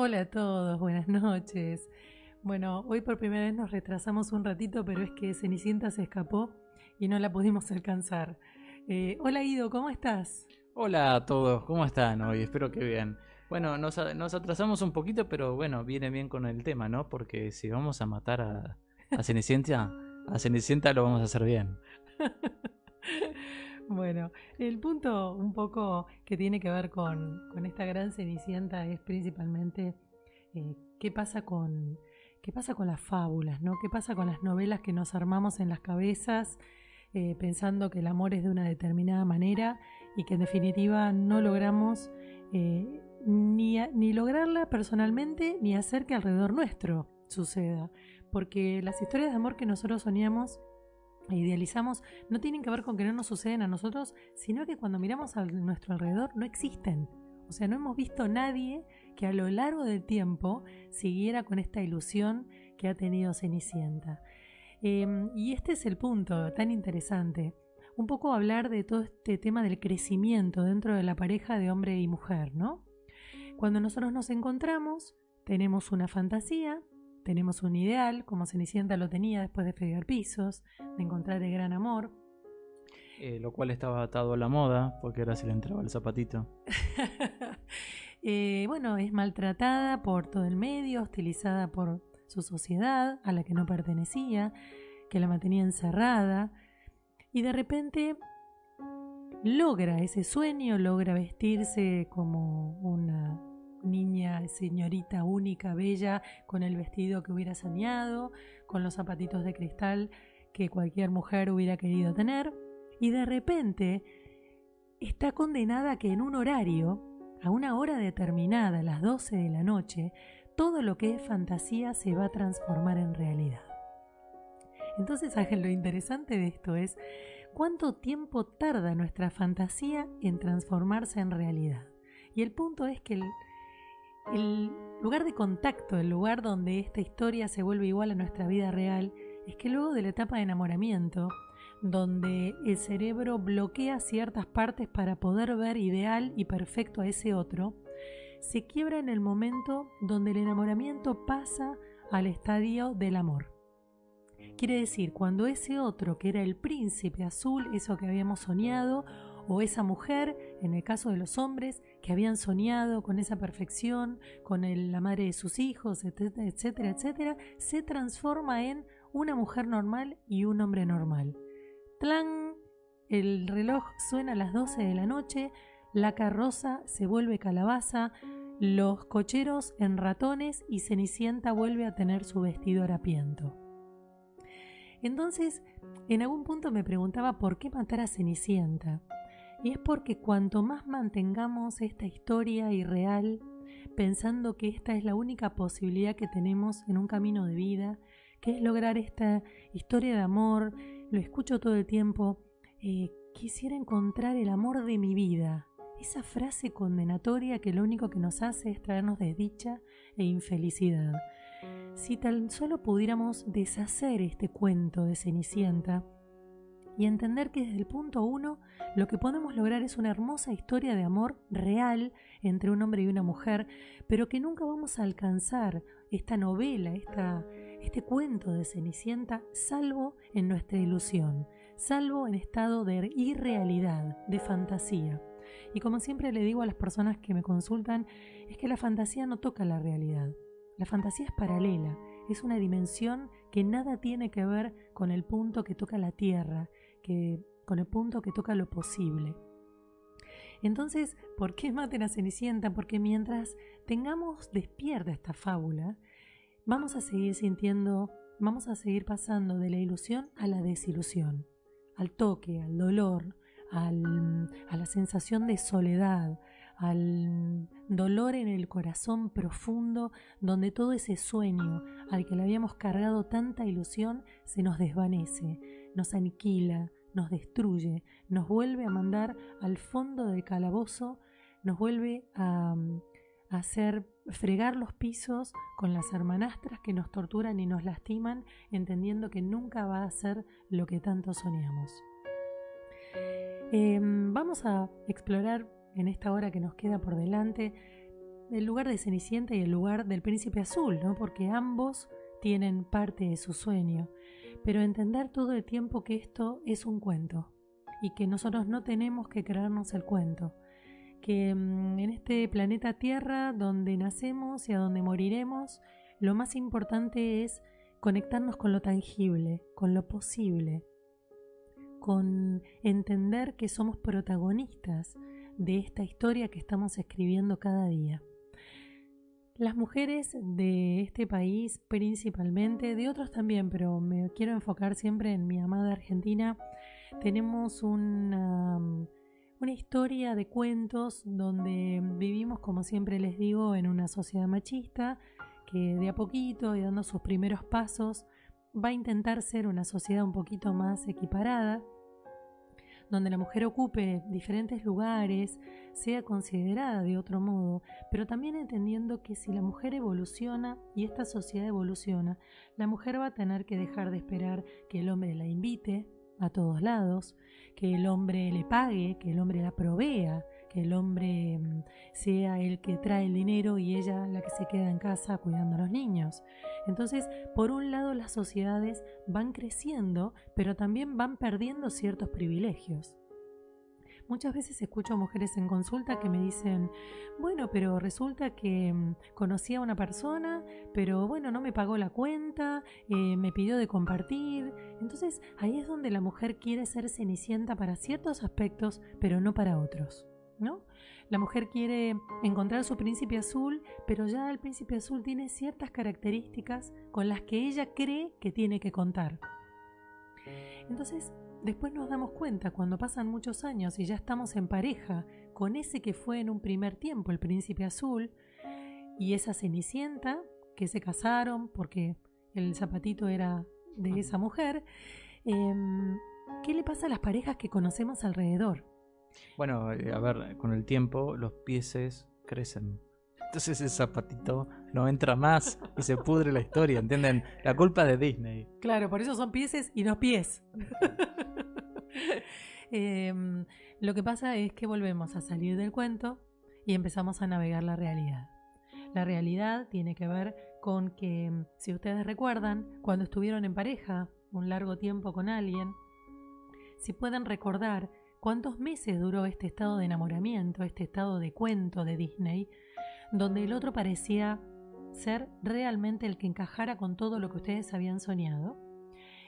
Hola a todos, buenas noches. Bueno, hoy por primera vez nos retrasamos un ratito, pero es que Cenicienta se escapó y no la pudimos alcanzar. Eh, hola Ido, ¿cómo estás? Hola a todos, ¿cómo están hoy? Espero que bien. Bueno, nos, atrasamos un poquito, pero bueno, viene bien con el tema, ¿no? Porque si vamos a matar a, a Cenicienta, a Cenicienta lo vamos a hacer bien. Bueno, el punto un poco que tiene que ver con, esta gran cenicienta es principalmente eh, qué pasa con qué pasa con las fábulas, ¿no? ¿Qué pasa con las novelas que nos armamos en las cabezas eh, pensando que el amor es de una determinada manera y que en definitiva no logramos eh, ni, ni lograrla personalmente ni hacer que alrededor nuestro suceda? Porque las historias de amor que nosotros soñamos e idealizamos no tienen que ver con que no nos suceden a nosotros, sino que cuando miramos a nuestro alrededor no existen. O sea, no hemos visto nadie que a lo largo del tiempo siguiera con esta ilusión que ha tenido Cenicienta. Em, y este es el punto tan interesante. Un poco hablar de todo este tema del crecimiento dentro de la pareja de hombre y mujer, ¿no? Cuando nosotros nos encontramos, tenemos una fantasía, tenemos un ideal, como Cenicienta lo tenía después de fregar pisos, de encontrar el gran amor. Eh, lo cual estaba atado a la moda, porque ahora se le entraba el zapatito. Eh, bueno, es maltratada por todo el medio, hostilizada por su sociedad, a la que no pertenecía, que la mantenía encerrada, y de repente logra ese sueño, logra vestirse como una niña, señorita única, bella, con el vestido que hubiera soñado, con los zapatitos de cristal que cualquier mujer hubiera querido tener, y de repente está condenada a que en un horario, a una hora determinada, a las 12 de la noche, todo lo que es fantasía se va a transformar en realidad. Entonces, Ángel, lo interesante de esto es cuánto tiempo tarda nuestra fantasía en transformarse en realidad. Y el punto es que el, el lugar de contacto, el lugar donde esta historia se vuelve igual a nuestra vida real, es que luego de la etapa de enamoramiento, donde el cerebro bloquea ciertas partes para poder ver ideal y perfecto a ese otro, se quiebra en el momento donde el enamoramiento pasa al estadio del amor. Quiere decir, cuando ese otro, que era el príncipe azul, eso que habíamos soñado, o esa mujer, en el caso de los hombres, que habían soñado con esa perfección, con la madre de sus hijos, etcétera, etcétera, etcétera, se transforma en una mujer normal y un hombre normal. ¡Tlan! El reloj suena a las 12 de la noche, la carroza se vuelve calabaza, los cocheros en ratones y Cenicienta vuelve a tener su vestido harapiento. Entonces, en algún punto me preguntaba por qué matar a Cenicienta. Y es porque cuanto más mantengamos esta historia irreal, pensando que esta es la única posibilidad que tenemos en un camino de vida, que es lograr esta historia de amor, lo escucho todo el tiempo, eh, quisiera encontrar el amor de mi vida. Esa frase condenatoria que lo único que nos hace es traernos desdicha e infelicidad. Si tan solo pudiéramos deshacer este cuento de Cenicienta, y entender que desde el punto uno lo que podemos lograr es una hermosa historia de amor real entre un hombre y una mujer, pero que nunca vamos a alcanzar esta novela, esta, este cuento de Cenicienta, salvo en nuestra ilusión, salvo en estado de irrealidad, de fantasía. Y como siempre le digo a las personas que me consultan, es que la fantasía no toca la realidad. La fantasía es paralela, es una dimensión que nada tiene que ver con el punto que toca la Tierra, con el punto que toca lo posible. Entonces, ¿por qué maten a Cenicienta? Porque mientras tengamos despierta esta fábula, vamos a seguir sintiendo, vamos a seguir pasando de la ilusión a la desilusión, al toque, al dolor, a la sensación de soledad, al dolor en el corazón profundo donde todo ese sueño al que le habíamos cargado tanta ilusión se nos desvanece, nos aniquila, nos destruye, nos vuelve a mandar al fondo del calabozo, nos vuelve a, hacer fregar los pisos con las hermanastras que nos torturan y nos lastiman, entendiendo que nunca va a ser lo que tanto soñamos. Em, vamos a explorar en esta hora que nos queda por delante el lugar de Cenicienta y el lugar del príncipe azul, ¿no? Porque ambos tienen parte de su sueño. Pero entender todo el tiempo que esto es un cuento y que nosotros no tenemos que creernos el cuento. Que mm, en este planeta Tierra, donde nacemos y a donde moriremos, lo más importante es conectarnos con lo tangible, con lo posible, con entender que somos protagonistas de esta historia que estamos escribiendo cada día. Las mujeres de este país principalmente, de otros también, pero me quiero enfocar siempre en mi amada Argentina, tenemos una, una historia de cuentos donde vivimos, como siempre les digo, en una sociedad machista que de a poquito y dando sus primeros pasos va a intentar ser una sociedad un poquito más equiparada donde la mujer ocupe diferentes lugares, sea considerada de otro modo, pero también entendiendo que si la mujer evoluciona y esta sociedad evoluciona, la mujer va a tener que dejar de esperar que el hombre la invite a todos lados, que el hombre le pague, que el hombre la provea, que el hombre mm, sea el que trae el dinero y ella la que se queda en casa cuidando a los niños. Entonces, por un lado las sociedades van creciendo, pero también van perdiendo ciertos privilegios. Muchas veces escucho a mujeres en consulta que me dicen, bueno, pero resulta que mm, conocí a una persona, pero bueno, no me pagó la cuenta, eh, me pidió de compartir. Entonces ahí es donde la mujer quiere ser cenicienta para ciertos aspectos, pero no para otros. ¿No? La mujer quiere encontrar su príncipe azul, pero ya el príncipe azul tiene ciertas características con las que ella cree que tiene que contar. Entonces, después nos damos cuenta, cuando pasan muchos años y ya estamos en pareja con ese que fue en un primer tiempo el príncipe azul, y esa cenicienta, que se casaron porque el zapatito era de esa mujer, em, ¿qué le pasa a las parejas que conocemos alrededor? Bueno, eh, a ver, con el tiempo los pieses crecen. Entonces ese zapatito no entra más y se pudre la historia, ¿entienden? La culpa de Disney. Claro, por eso son pieses y no pies. Em, lo que pasa es que volvemos a salir del cuento y empezamos a navegar la realidad. La realidad tiene que ver con que, si ustedes recuerdan, cuando estuvieron en pareja un largo tiempo con alguien, si pueden recordar ¿Cuántos meses duró este estado de enamoramiento, este estado de cuento de Disney, donde el otro parecía ser realmente el que encajara con todo lo que ustedes habían soñado?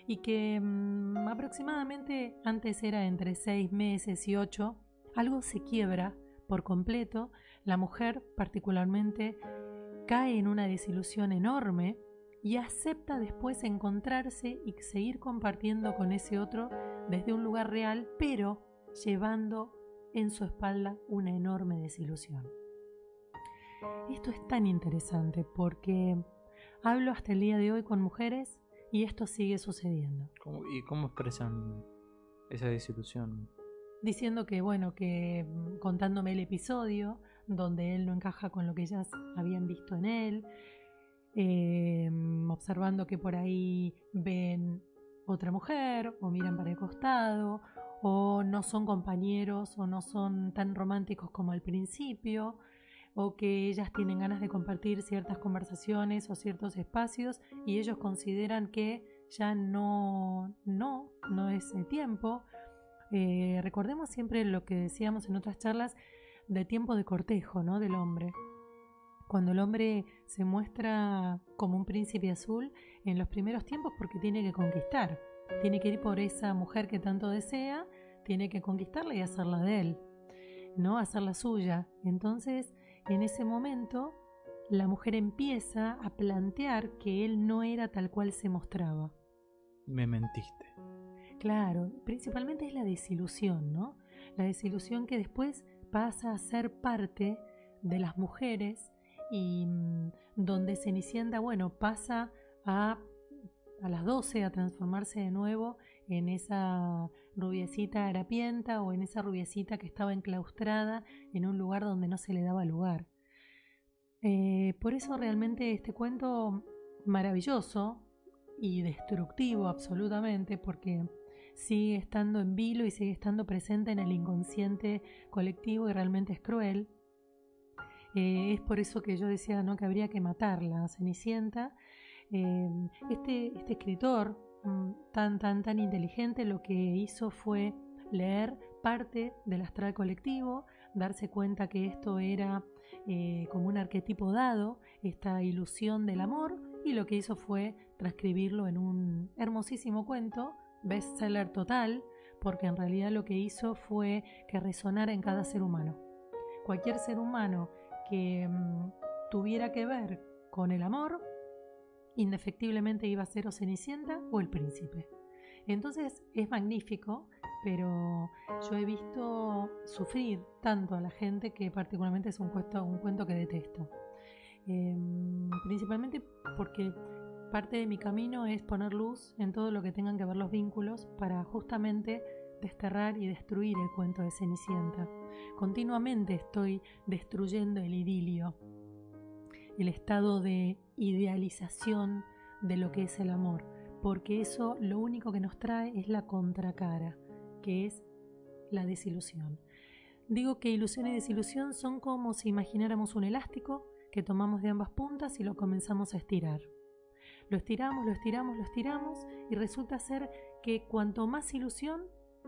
Y que mm, aproximadamente antes era entre seis meses y ocho, algo se quiebra por completo, la mujer particularmente cae en una desilusión enorme y acepta después encontrarse y seguir compartiendo con ese otro desde un lugar real, pero llevando en su espalda una enorme desilusión. Esto es tan interesante porque hablo hasta el día de hoy con mujeres y esto sigue sucediendo. ¿Y cómo expresan esa desilusión? Diciendo que, bueno, que mm, contándome el episodio donde él no encaja con lo que ellas habían visto en él, em, observando que por ahí ven otra mujer o miran para el costado o no son compañeros o no son tan románticos como al principio o que ellas tienen ganas de compartir ciertas conversaciones o ciertos espacios y ellos consideran que ya no, no, no es el tiempo. Eh, recordemos siempre lo que decíamos en otras charlas de tiempo de cortejo, ¿no? Del hombre. Cuando el hombre se muestra como un príncipe azul en los primeros tiempos porque tiene que conquistar tiene que ir por esa mujer que tanto desea, tiene que conquistarla y hacerla de él, ¿no? Hacerla suya. Entonces, en ese momento, la mujer empieza a plantear que él no era tal cual se mostraba. Me mentiste. Claro, principalmente es la desilusión, ¿no? La desilusión que después pasa a ser parte de las mujeres y mm, donde Cenicienta, bueno, pasa a a las 12 a transformarse de nuevo en esa rubiecita harapienta o en esa rubiecita que estaba enclaustrada en un lugar donde no se le daba lugar. Eh, por eso realmente este cuento maravilloso y destructivo absolutamente porque sigue estando en vilo y sigue estando presente en el inconsciente colectivo y realmente es cruel. Eh, es por eso que yo decía ¿no? que habría que matarla, Cenicienta. Eh, este, este escritor mm, tan, tan, tan inteligente lo que hizo fue leer parte del astral colectivo, darse cuenta que esto era eh, como un arquetipo dado, esta ilusión del amor, y lo que hizo fue transcribirlo en un hermosísimo cuento, bestseller total, porque en realidad lo que hizo fue que resonara en cada ser humano. Cualquier ser humano que mm, tuviera que ver con el amor, indefectiblemente iba a ser o Cenicienta o el príncipe. Entonces es magnífico, pero yo he visto sufrir tanto a la gente que particularmente es un cuento, un cuento que detesto. Em, principalmente porque parte de mi camino es poner luz en todo lo que tengan que ver los vínculos para justamente desterrar y destruir el cuento de Cenicienta. Continuamente estoy destruyendo el idilio, el estado de idealización de lo que es el amor, porque eso lo único que nos trae es la contracara, que es la desilusión. Digo que ilusión y desilusión son como si imagináramos un elástico que tomamos de ambas puntas y lo comenzamos a estirar. Lo estiramos, lo estiramos, lo estiramos y resulta ser que cuanto más ilusión,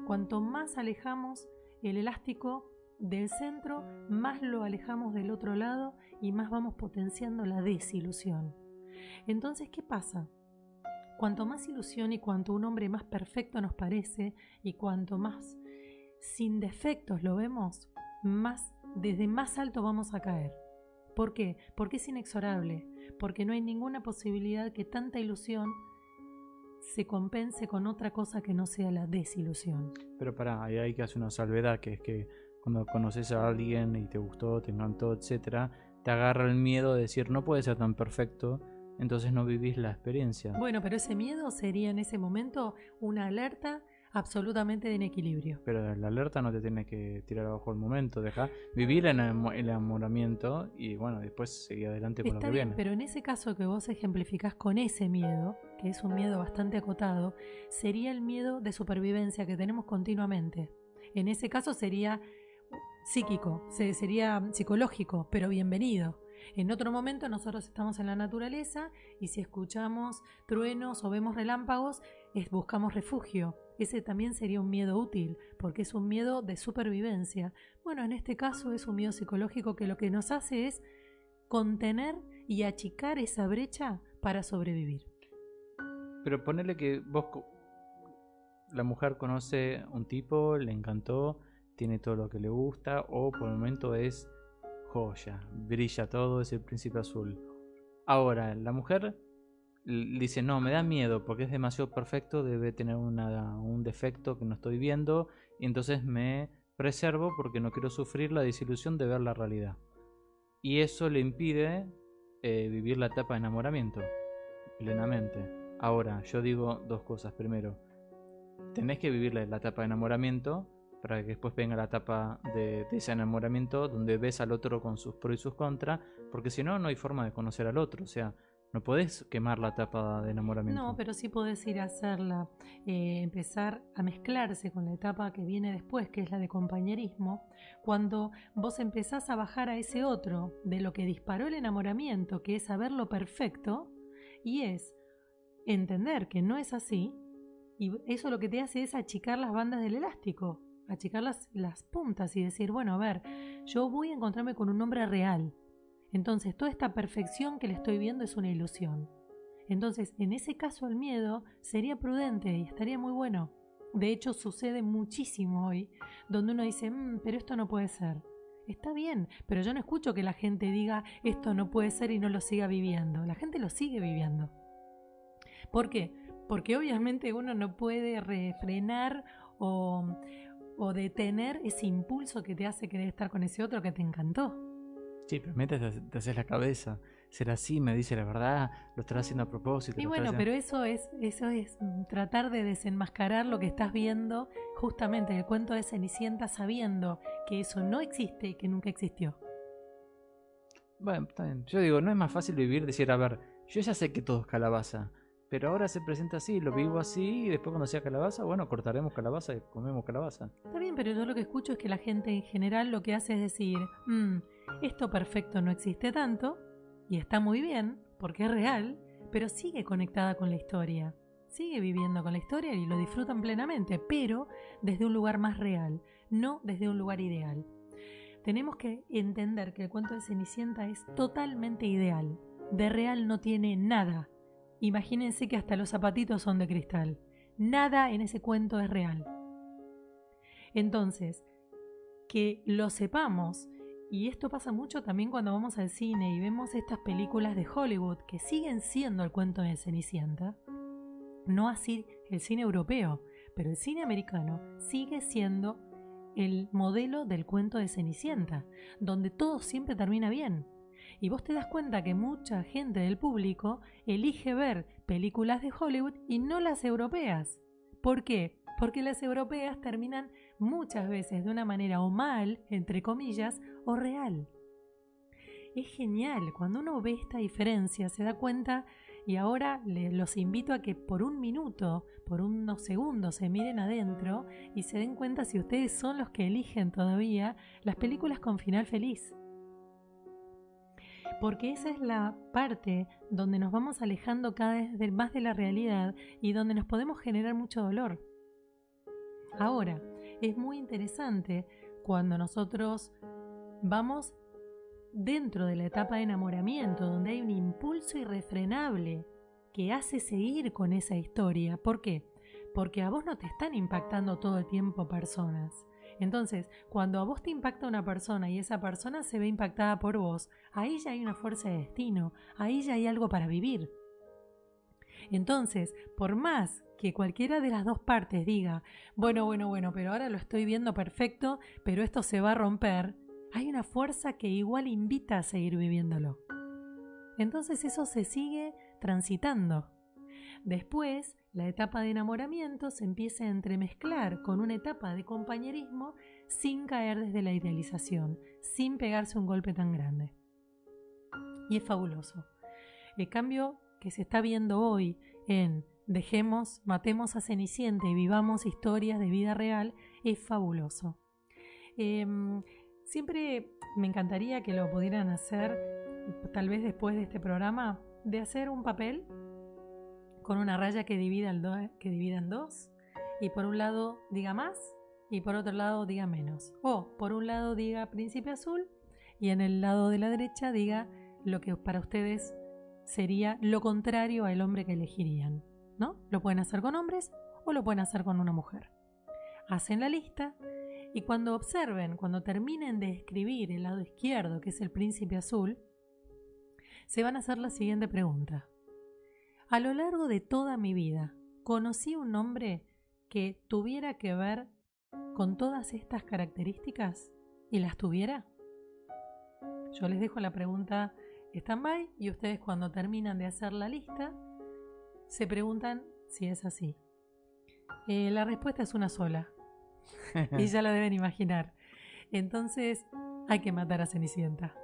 cuanto más alejamos el elástico del centro, más lo alejamos del otro lado y más vamos potenciando la desilusión. Entonces, ¿qué pasa? Cuanto más ilusión y cuanto un hombre más perfecto nos parece y cuanto más sin defectos lo vemos, más desde más alto vamos a caer. ¿Por qué? Porque es inexorable, porque no hay ninguna posibilidad que tanta ilusión se compense con otra cosa que no sea la desilusión. Pero para, hay que hacer una salvedad, que es que cuando conoces a alguien y te gustó, te encantó, etcétera, te agarra el miedo de decir no puede ser tan perfecto, entonces no vivís la experiencia. Bueno, pero ese miedo sería en ese momento una alerta absolutamente de inequilibrio. Pero la alerta no te tiene que tirar abajo el momento, deja vivir en el enamoramiento y bueno, después seguir adelante con lo que viene. Pero en ese caso que vos ejemplificás con ese miedo, que es un miedo bastante acotado, sería el miedo de supervivencia que tenemos continuamente. En ese caso sería psíquico, sería psicológico, pero bienvenido. En otro momento nosotros estamos en la naturaleza y si escuchamos truenos o vemos relámpagos, buscamos refugio. Ese también sería un miedo útil, porque es un miedo de supervivencia. Bueno, en este caso es un miedo psicológico que lo que nos hace es contener y achicar esa brecha para sobrevivir. Pero ponele que vos, la mujer conoce un tipo, le encantó, tiene todo lo que le gusta, o por el momento es joya, brilla todo, es el príncipe azul. Ahora, la mujer dice, no, me da miedo porque es demasiado perfecto, debe tener un defecto que no estoy viendo, y entonces me preservo porque no quiero sufrir la desilusión de ver la realidad. Y eso le impide eh, vivir la etapa de enamoramiento plenamente. Ahora, yo digo dos cosas. Primero, tenés que vivir la, etapa de enamoramiento para que después venga la etapa de, de, ese enamoramiento donde ves al otro con sus pros y sus contras, porque si no, no hay forma de conocer al otro. O sea, no podés quemar la etapa de enamoramiento. No, pero sí podés ir a hacerla, eh, empezar a mezclarse con la etapa que viene después, que es la de compañerismo, cuando vos empezás a bajar a ese otro de lo que disparó el enamoramiento, que es saber lo perfecto, y es entender que no es así, y eso lo que te hace es achicar las bandas del elástico, achicar las, las puntas y decir, bueno, a ver, yo voy a encontrarme con un hombre real, entonces, toda esta perfección que le estoy viendo es una ilusión. Entonces, en ese caso el miedo sería prudente y estaría muy bueno. De hecho, sucede muchísimo hoy, donde uno dice, mm, pero esto no puede ser. Está bien, pero yo no escucho que la gente diga, esto no puede ser y no lo siga viviendo. La gente lo sigue viviendo. ¿Por qué? Porque obviamente uno no puede refrenar o, o detener ese impulso que te hace querer estar con ese otro que te encantó. Sí, pero mientras te, haces la cabeza, será así, me dice la verdad, lo estará haciendo a propósito. Y bueno, pero eso es, eso es mm, tratar de desenmascarar lo que estás viendo, justamente el cuento de Cenicienta sabiendo que eso no existe y que nunca existió. Bueno, está bien. Yo digo, no es más fácil vivir, decir, a ver, yo ya sé que todo es calabaza, pero ahora se presenta así, lo vivo así, y después cuando sea calabaza, bueno, cortaremos calabaza y comemos calabaza. Está bien, pero yo lo que escucho es que la gente en general lo que hace es decir, mmm, esto perfecto no existe tanto, y está muy bien, porque es real, pero sigue conectada con la historia. Sigue viviendo con la historia y lo disfrutan plenamente, pero desde un lugar más real, no desde un lugar ideal. Tenemos que entender que el cuento de Cenicienta es totalmente ideal. De real no tiene nada. Imagínense que hasta los zapatitos son de cristal. Nada en ese cuento es real. Entonces, que lo sepamos, y esto pasa mucho también cuando vamos al cine y vemos estas películas de Hollywood que siguen siendo el cuento de Cenicienta, no así el cine europeo, pero el cine americano sigue siendo el modelo del cuento de Cenicienta, donde todo siempre termina bien. Y vos te das cuenta que mucha gente del público elige ver películas de Hollywood y no las europeas. ¿Por qué? Porque las europeas terminan muchas veces de una manera o mal, entre comillas, o real. Es genial, cuando uno ve esta diferencia se da cuenta y ahora los invito a que por un minuto, por unos segundos se miren adentro y se den cuenta si ustedes son los que eligen todavía las películas con final feliz. Porque esa es la parte donde nos vamos alejando cada vez más de la realidad y donde nos podemos generar mucho dolor. Ahora, es muy interesante cuando nosotros vamos dentro de la etapa de enamoramiento, donde hay un impulso irrefrenable que hace seguir con esa historia. ¿Por qué? Porque a vos no te están impactando todo el tiempo personas. Entonces, cuando a vos te impacta una persona y esa persona se ve impactada por vos, ahí ya hay una fuerza de destino, ahí ya hay algo para vivir. Entonces, por más que cualquiera de las dos partes diga, bueno, bueno, bueno, pero ahora lo estoy viendo perfecto, pero esto se va a romper, hay una fuerza que igual invita a seguir viviéndolo. Entonces eso se sigue transitando. Después, la etapa de enamoramiento se empieza a entremezclar con una etapa de compañerismo sin caer desde la idealización, sin pegarse un golpe tan grande. Y es fabuloso. El cambio que se está viendo hoy en dejemos, matemos a Cenicienta y vivamos historias de vida real es fabuloso. Em, Siempre me encantaría que lo pudieran hacer, tal vez después de este programa, de hacer un papel con una raya que divida, que divida en dos y por un lado diga más y por otro lado diga menos. O por un lado diga príncipe azul y en el lado de la derecha diga lo que para ustedes sería lo contrario al hombre que elegirían. ¿No? Lo pueden hacer con hombres o lo pueden hacer con una mujer. Hacen la lista y cuando observen, cuando terminen de escribir el lado izquierdo, que es el príncipe azul, se van a hacer la siguiente pregunta. A lo largo de toda mi vida, ¿conocí un hombre que tuviera que ver con todas estas características y las tuviera? Yo les dejo la pregunta stand-by y ustedes cuando terminan de hacer la lista se preguntan si es así. Eh, la respuesta es una sola, y ya lo deben imaginar. Entonces hay que matar a Cenicienta.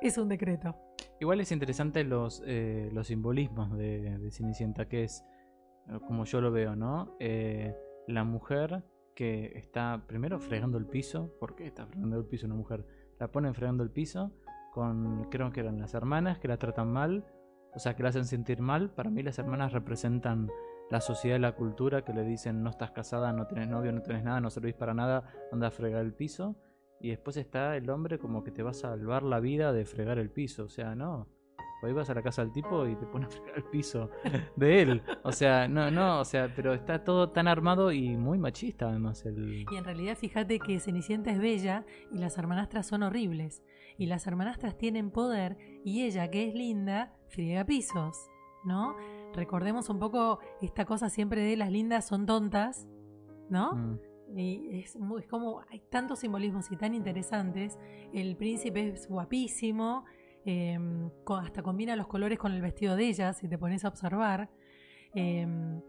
Es un decreto. Igual es interesante los, eh, los simbolismos de, Cenicienta, que es, eh, como yo lo veo, ¿no? Eh, la mujer que está primero fregando el piso. ¿Por qué está fregando el piso una mujer? La ponen fregando el piso con, creo que eran las hermanas que la tratan mal, o sea, que la hacen sentir mal. Para mí las hermanas representan la sociedad y la cultura que le dicen no estás casada, no tenés novio, no tenés nada, no servís para nada, anda a fregar el piso. Y después está el hombre como que te va a salvar la vida de fregar el piso. O sea, no. Hoy vas a la casa del tipo y te pone a fregar el piso de él. O sea, no, no, o sea, pero está todo tan armado y muy machista además. El... Y en realidad fíjate que Cenicienta es bella y las hermanastras son horribles. Y las hermanastras tienen poder y ella, que es linda, friega pisos, ¿no? recordemos un poco esta cosa siempre de las lindas son tontas, ¿no? Mm. Y es, como hay tantos simbolismos y tan interesantes. El príncipe es guapísimo, em, hasta combina los colores con el vestido de ella, si te pones a observar. Em,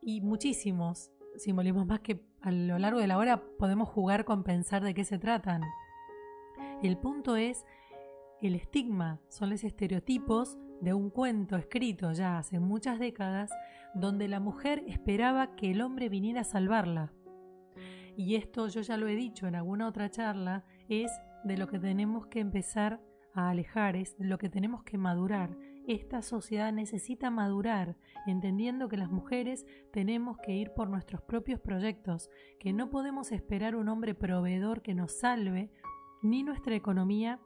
y muchísimos simbolismos más que a lo largo de la hora podemos jugar con pensar de qué se tratan. El punto es el estigma, son los estereotipos de un cuento escrito ya hace muchas décadas donde la mujer esperaba que el hombre viniera a salvarla. Y esto yo ya lo he dicho en alguna otra charla, es de lo que tenemos que empezar a alejar, es de lo que tenemos que madurar. Esta sociedad necesita madurar, entendiendo que las mujeres tenemos que ir por nuestros propios proyectos, que no podemos esperar un hombre proveedor que nos salve ni nuestra economía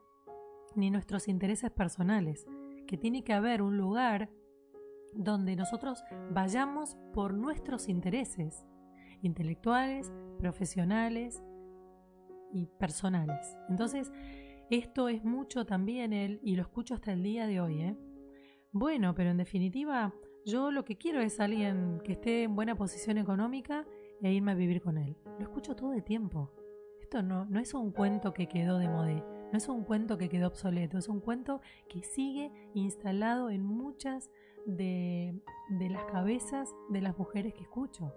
ni nuestros intereses personales, que tiene que haber un lugar donde nosotros vayamos por nuestros intereses intelectuales, profesionales y personales. Entonces, esto es mucho también él, y lo escucho hasta el día de hoy. ¿eh? Bueno, pero en definitiva, yo lo que quiero es alguien que esté en buena posición económica e irme a vivir con él. Lo escucho todo el tiempo. Esto no, no es un cuento que quedó de moda, no es un cuento que quedó obsoleto, es un cuento que sigue instalado en muchas de las cabezas de las mujeres que escucho.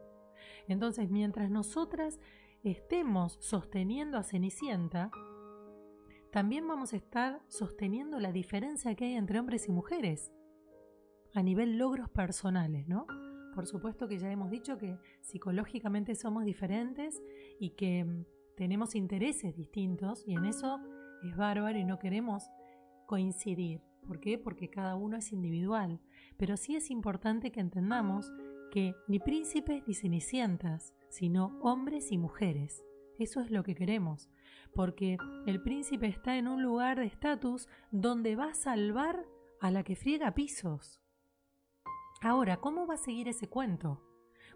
Entonces, mientras nosotras estemos sosteniendo a Cenicienta, también vamos a estar sosteniendo la diferencia que hay entre hombres y mujeres a nivel logros personales, ¿no? Por supuesto que ya hemos dicho que psicológicamente somos diferentes y que mm, tenemos intereses distintos y en eso es bárbaro y no queremos coincidir. ¿Por qué? Porque cada uno es individual. Pero sí es importante que entendamos que ni príncipes ni cenicientas, sino hombres y mujeres. Eso es lo que queremos, porque el príncipe está en un lugar de estatus donde va a salvar a la que friega pisos. Ahora, ¿cómo va a seguir ese cuento?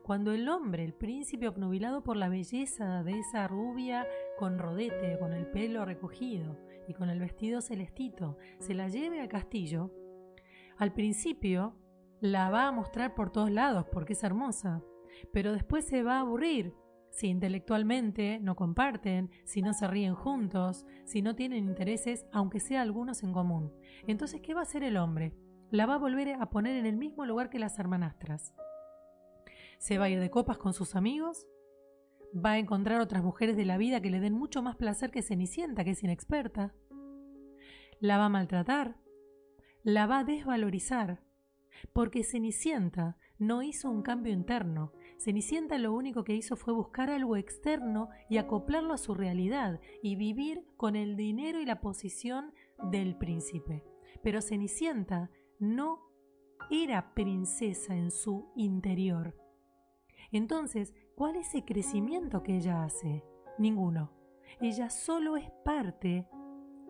Cuando el hombre, el príncipe obnubilado por la belleza de esa rubia con rodete, con el pelo recogido y con el vestido celestito, se la lleve al castillo, al principio la va a mostrar por todos lados porque es hermosa, pero después se va a aburrir si intelectualmente no comparten, si no se ríen juntos, si no tienen intereses, aunque sea algunos en común. Entonces, ¿qué va a hacer el hombre? La va a volver a poner en el mismo lugar que las hermanastras. Se va a ir de copas con sus amigos, va a encontrar otras mujeres de la vida que le den mucho más placer que Cenicienta, que es inexperta. La va a maltratar, la va a desvalorizar, porque Cenicienta no hizo un cambio interno, Cenicienta lo único que hizo fue buscar algo externo y acoplarlo a su realidad y vivir con el dinero y la posición del príncipe. Pero Cenicienta no era princesa en su interior. Entonces, ¿cuál es el crecimiento que ella hace? Ninguno. Ella solo es parte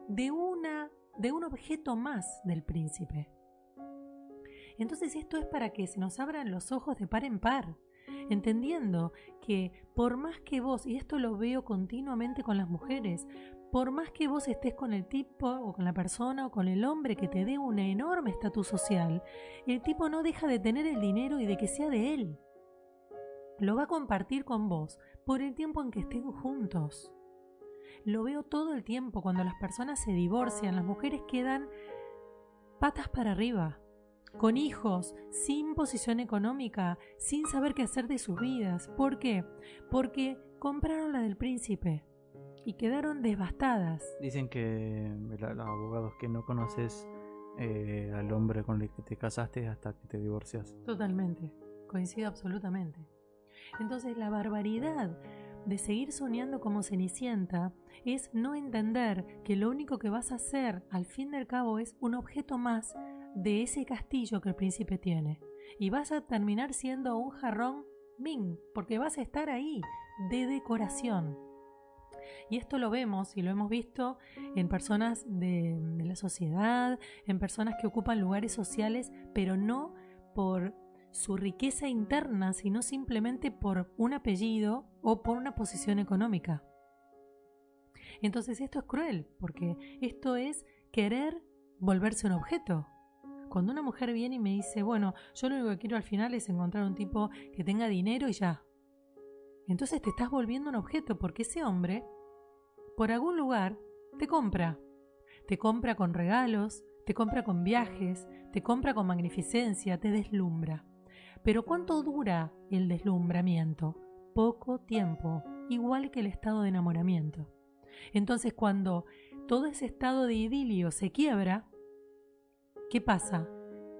de una de un objeto más del príncipe. Entonces esto es para que se nos abran los ojos de par en par entendiendo que por más que vos, y esto lo veo continuamente con las mujeres, por más que vos estés con el tipo o con la persona o con el hombre que te dé un enorme estatus social, el tipo no deja de tener el dinero y de que sea de él. Lo va a compartir con vos por el tiempo en que estén juntos. Lo veo todo el tiempo cuando las personas se divorcian, las mujeres quedan patas para arriba con hijos, sin posición económica, sin saber qué hacer de sus vidas. ¿Por qué? Porque compraron la del príncipe y quedaron devastadas. Dicen que los abogados que no conoces eh, al hombre con el que te casaste hasta que te divorcias. Totalmente, coincido absolutamente. Entonces la barbaridad de seguir soñando como Cenicienta es no entender que lo único que vas a hacer al fin del cabo es un objeto más de ese castillo que el príncipe tiene. Y vas a terminar siendo un jarrón Ming, porque vas a estar ahí, de decoración. Y esto lo vemos y lo hemos visto en personas de, de, la sociedad, en personas que ocupan lugares sociales, pero no por su riqueza interna, sino simplemente por un apellido o por una posición económica. Entonces esto es cruel, porque esto es querer volverse un objeto. Cuando una mujer viene y me dice, bueno, yo lo único que quiero al final es encontrar un tipo que tenga dinero y ya. Entonces te estás volviendo un objeto porque ese hombre, por algún lugar, te compra. Te compra con regalos, te compra con viajes, te compra con magnificencia, te deslumbra. Pero ¿cuánto dura el deslumbramiento? Poco tiempo, igual que el estado de enamoramiento. Entonces cuando todo ese estado de idilio se quiebra, ¿Qué pasa?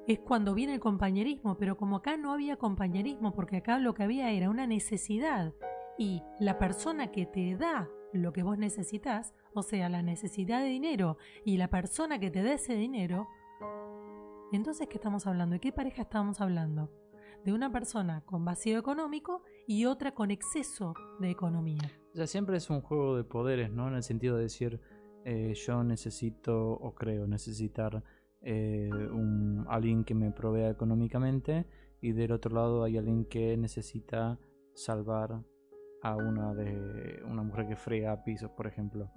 Es cuando viene el compañerismo, pero como acá no había compañerismo, porque acá lo que había era una necesidad y la persona que te da lo que vos necesitas, o sea, la necesidad de dinero y la persona que te dé ese dinero, entonces, ¿qué estamos hablando? ¿De qué pareja estamos hablando? De una persona con vacío económico y otra con exceso de economía. O sea, siempre es un juego de poderes, ¿no? En el sentido de decir, eh, yo necesito o creo necesitar eh, un, alguien que me provea económicamente y del otro lado hay alguien que necesita salvar a una de una mujer que frega pisos, por ejemplo.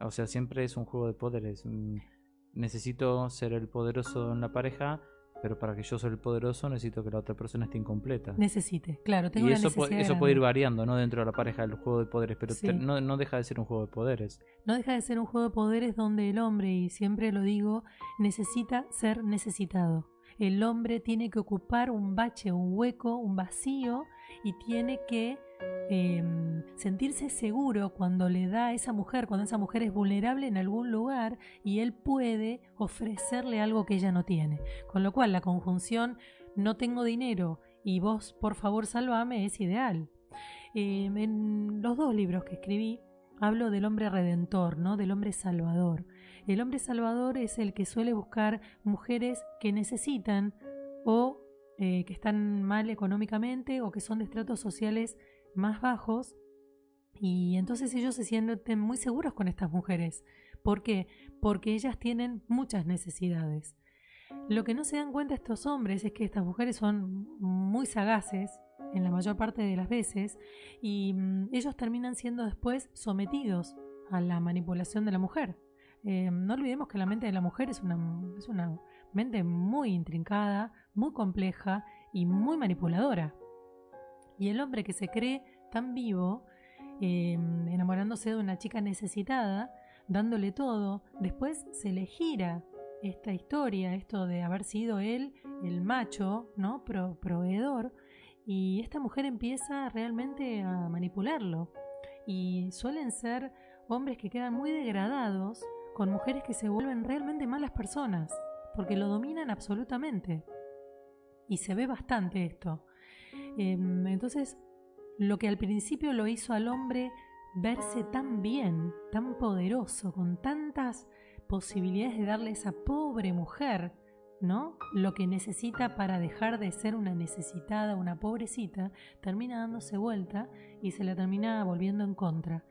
O sea, siempre es un juego de poderes. Mm, necesito ser el poderoso en la pareja, pero para que yo sea el poderoso necesito que la otra persona esté incompleta. Necesite, claro, tengo y eso, eso puede ir variando, ¿no? Dentro de la pareja, el juego de poderes, pero no, no deja de ser un juego de poderes. No deja de ser un juego de poderes donde el hombre, y siempre lo digo, necesita ser necesitado. El hombre tiene que ocupar un bache, un hueco, un vacío y tiene que Em, sentirse seguro cuando le da a esa mujer, cuando esa mujer es vulnerable en algún lugar y él puede ofrecerle algo que ella no tiene. Con lo cual la conjunción no tengo dinero y vos por favor salvame es ideal. Em, en los dos libros que escribí hablo del hombre redentor, ¿no? del hombre salvador. El hombre salvador es el que suele buscar mujeres que necesitan o eh, que están mal económicamente o que son de estratos sociales más bajos y entonces ellos se sienten muy seguros con estas mujeres. ¿Por qué? Porque ellas tienen muchas necesidades. Lo que no se dan cuenta estos hombres es que estas mujeres son muy sagaces en la mayor parte de las veces y mm, ellos terminan siendo después sometidos a la manipulación de la mujer. Eh, no olvidemos que la mente de la mujer es una, es una mente muy intrincada, muy compleja y muy manipuladora. Y el hombre que se cree tan vivo, em, enamorándose de una chica necesitada, dándole todo, después se le gira esta historia, esto de haber sido él el macho, ¿no? proveedor, y esta mujer empieza realmente a manipularlo. Y suelen ser hombres que quedan muy degradados con mujeres que se vuelven realmente malas personas, porque lo dominan absolutamente. Y se ve bastante esto. Em, entonces, lo que al principio lo hizo al hombre verse tan bien, tan poderoso, con tantas posibilidades de darle a esa pobre mujer, ¿no? Lo que necesita para dejar de ser una necesitada, una pobrecita, termina dándose vuelta y se la termina volviendo en contra.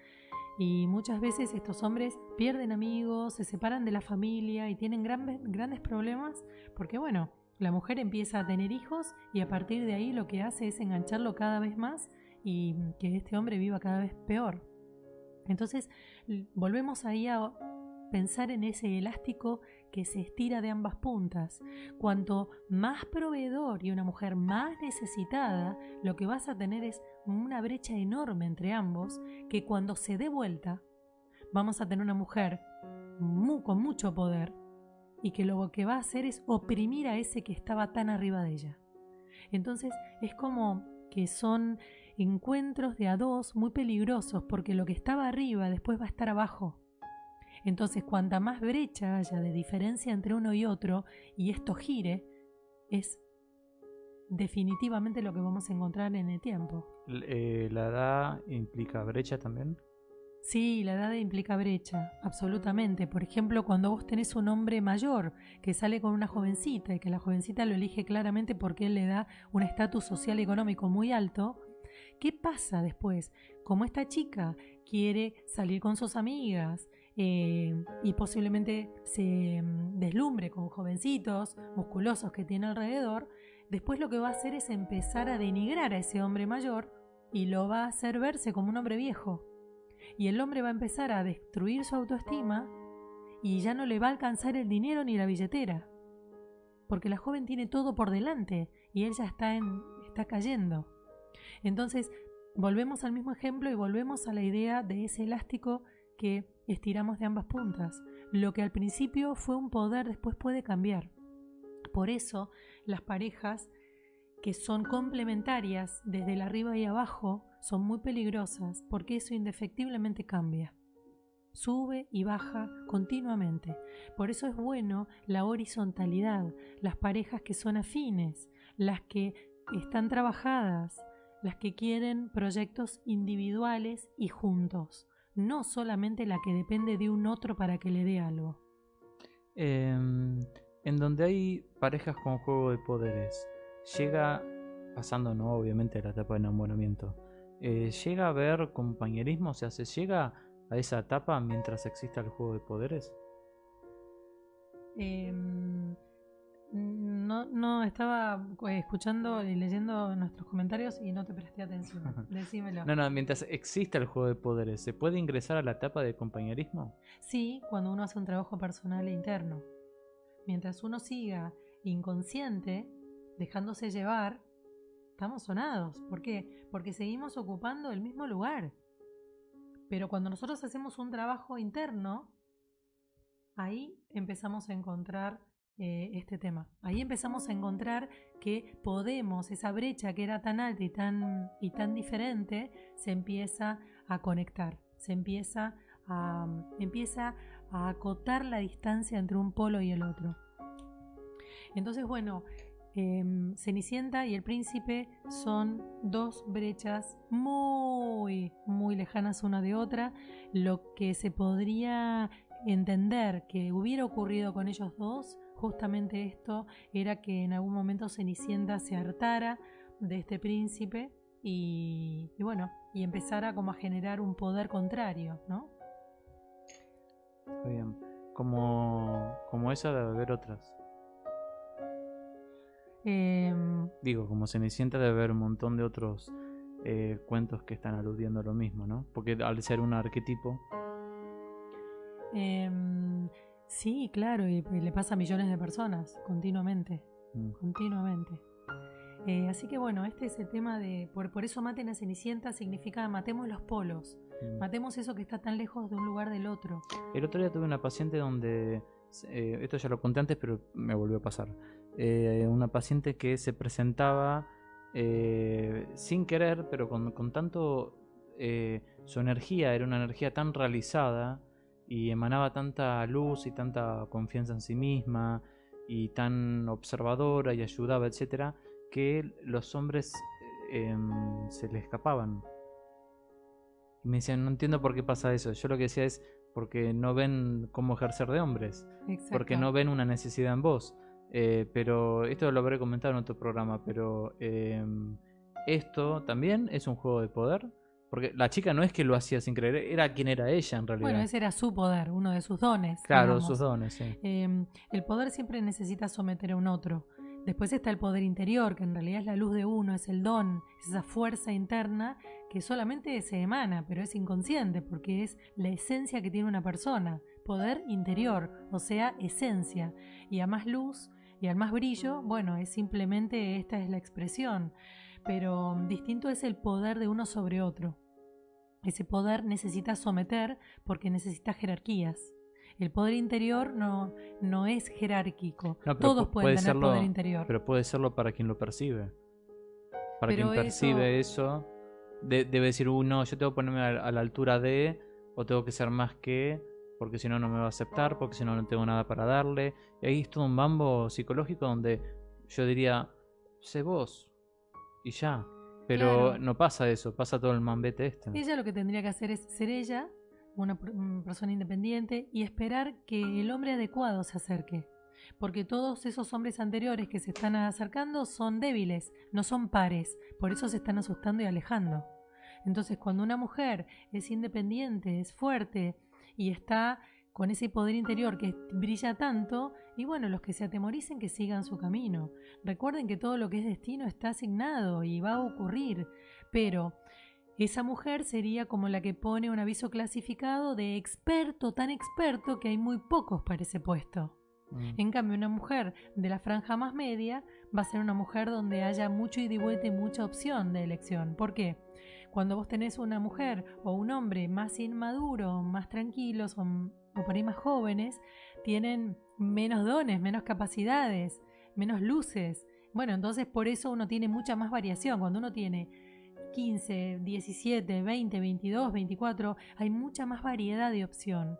Y muchas veces estos hombres pierden amigos, se separan de la familia y tienen grandes problemas porque, bueno, la mujer empieza a tener hijos y a partir de ahí lo que hace es engancharlo cada vez más y que este hombre viva cada vez peor. Entonces volvemos ahí a pensar en ese elástico que se estira de ambas puntas. Cuanto más proveedor y una mujer más necesitada, lo que vas a tener es una brecha enorme entre ambos que cuando se dé vuelta, vamos a tener una mujer con mucho poder y que lo que va a hacer es oprimir a ese que estaba tan arriba de ella. Entonces es como que son encuentros de a dos muy peligrosos porque lo que estaba arriba después va a estar abajo. Entonces cuanta más brecha haya de diferencia entre uno y otro y esto gire, es definitivamente lo que vamos a encontrar en el tiempo. Eh, ¿La edad implica brecha también? Sí, la edad implica brecha, absolutamente. Por ejemplo, cuando vos tenés un hombre mayor que sale con una jovencita y que la jovencita lo elige claramente porque él le da un estatus social y económico muy alto, ¿qué pasa después? Como esta chica quiere salir con sus amigas eh, y posiblemente se mm, deslumbre con jovencitos musculosos que tiene alrededor, después lo que va a hacer es empezar a denigrar a ese hombre mayor y lo va a hacer verse como un hombre viejo y el hombre va a empezar a destruir su autoestima y ya no le va a alcanzar el dinero ni la billetera. Porque la joven tiene todo por delante y él ya está, en, está cayendo. Entonces, volvemos al mismo ejemplo y volvemos a la idea de ese elástico que estiramos de ambas puntas. Lo que al principio fue un poder después puede cambiar. Por eso las parejas que son complementarias desde el arriba y abajo son muy peligrosas porque eso indefectiblemente cambia. Sube y baja continuamente. Por eso es bueno la horizontalidad, las parejas que son afines, las que están trabajadas, las que quieren proyectos individuales y juntos, no solamente la que depende de un otro para que le dé algo. Em, en donde hay parejas con juego de poderes, llega, pasando no obviamente a la etapa de enamoramiento, eh, llega a haber compañerismo, o sea, se llega a esa etapa mientras exista el juego de poderes. Em, no, no, estaba eh, escuchando y leyendo nuestros comentarios y no te presté atención. Decímelo. No, no, mientras exista el juego de poderes, ¿se puede ingresar a la etapa de compañerismo? Sí, cuando uno hace un trabajo personal e interno. Mientras uno siga inconsciente, dejándose llevar, estamos sonados. ¿Por qué? Porque seguimos ocupando el mismo lugar. Pero cuando nosotros hacemos un trabajo interno, ahí empezamos a encontrar eh, este tema. Ahí empezamos a encontrar que podemos, esa brecha que era tan alta y tan, y tan diferente, se empieza a conectar, se empieza a, empieza a acotar la distancia entre un polo y el otro. Entonces, bueno, em, Cenicienta y el príncipe son dos brechas muy, muy lejanas una de otra. Lo que se podría entender que hubiera ocurrido con ellos dos justamente esto era que en algún momento Cenicienta se hartara de este príncipe y, bueno, y empezara como a generar un poder contrario, ¿no? Está bien. Como, como esa debe haber otras. Em, Digo, como Cenicienta debe haber un montón de otros eh, cuentos que están aludiendo a lo mismo, ¿no? Porque al ser un arquetipo... Eh, Sí, claro, y le pasa a millones de personas continuamente, mm. continuamente. Eh, así que bueno, este es el tema de, por, por eso maten a Cenicienta significa matemos los polos, mm. matemos eso que está tan lejos de un lugar del otro. El otro día tuve una paciente donde, eh, esto ya lo conté antes, pero me volvió a pasar, eh, una paciente que se presentaba sin querer, pero con, con tanto, su energía era una energía tan realizada, y emanaba tanta luz y tanta confianza en sí misma y tan observadora y ayudaba, etcétera, que los hombres em, se le escapaban. Y me decían, no entiendo por qué pasa eso. Yo lo que decía es porque no ven cómo ejercer de hombres, porque no ven una necesidad en vos. Eh, pero esto lo habré comentado en otro programa, pero em, esto también es un juego de poder porque la chica no es que lo hacía sin creer, era quien era ella en realidad. Bueno, ese era su poder, uno de sus dones. Claro, sus dones, sí. Em, el poder siempre necesita someter a un otro. Después está el poder interior, que en realidad es la luz de uno, es el don, es esa fuerza interna que solamente se emana, pero es inconsciente, porque es la esencia que tiene una persona. Poder interior, o sea, esencia. Y a más luz y al más brillo, bueno, es simplemente esta es la expresión. Pero distinto es el poder de uno sobre otro. Ese poder necesita someter porque necesita jerarquías. El poder interior no, no es jerárquico. Todos pueden tener poder interior. Pero puede serlo para quien lo percibe. Para quien percibe eso, debe decir, uno, uh, yo tengo que ponerme a, la altura de, o tengo que ser más que, porque si no, no me va a aceptar, porque si no, no tengo nada para darle. Y ahí es todo un bambo psicológico donde yo diría, sé vos, y ya. Pero no pasa eso, pasa todo el mambete este. Ella lo que tendría que hacer es ser ella, una persona independiente, y esperar que el hombre adecuado se acerque. Porque todos esos hombres anteriores que se están acercando son débiles, no son pares, por eso se están asustando y alejando. Entonces, cuando una mujer es independiente, es fuerte y está con ese poder interior que brilla tanto, y bueno, los que se atemoricen que sigan su camino. Recuerden que todo lo que es destino está asignado y va a ocurrir, pero esa mujer sería como la que pone un aviso clasificado de experto, tan experto que hay muy pocos para ese puesto. Mm. En cambio, una mujer de la franja más media va a ser una mujer donde haya mucho ida y vuelta y mucha opción de elección. ¿Por qué? Cuando vos tenés una mujer o un hombre más inmaduro, más tranquilos o o por ahí más jóvenes, tienen menos dones, menos capacidades, menos luces. Bueno, entonces por eso uno tiene mucha más variación. Cuando uno tiene 15, 17, 20, 22, 24, hay mucha más variedad de opción.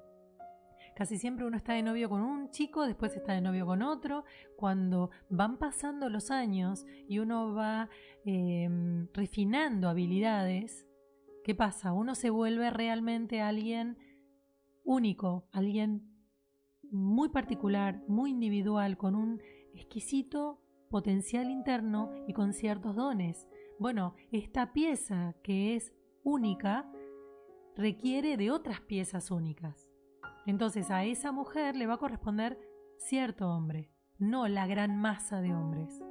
Casi siempre uno está de novio con un chico, después está de novio con otro. Cuando van pasando los años y uno va em, refinando habilidades, ¿qué pasa? Uno se vuelve realmente alguien único, alguien muy particular, muy individual, con un exquisito potencial interno y con ciertos dones. Bueno, esta pieza que es única requiere de otras piezas únicas. Entonces a esa mujer le va a corresponder cierto hombre, no la gran masa de hombres.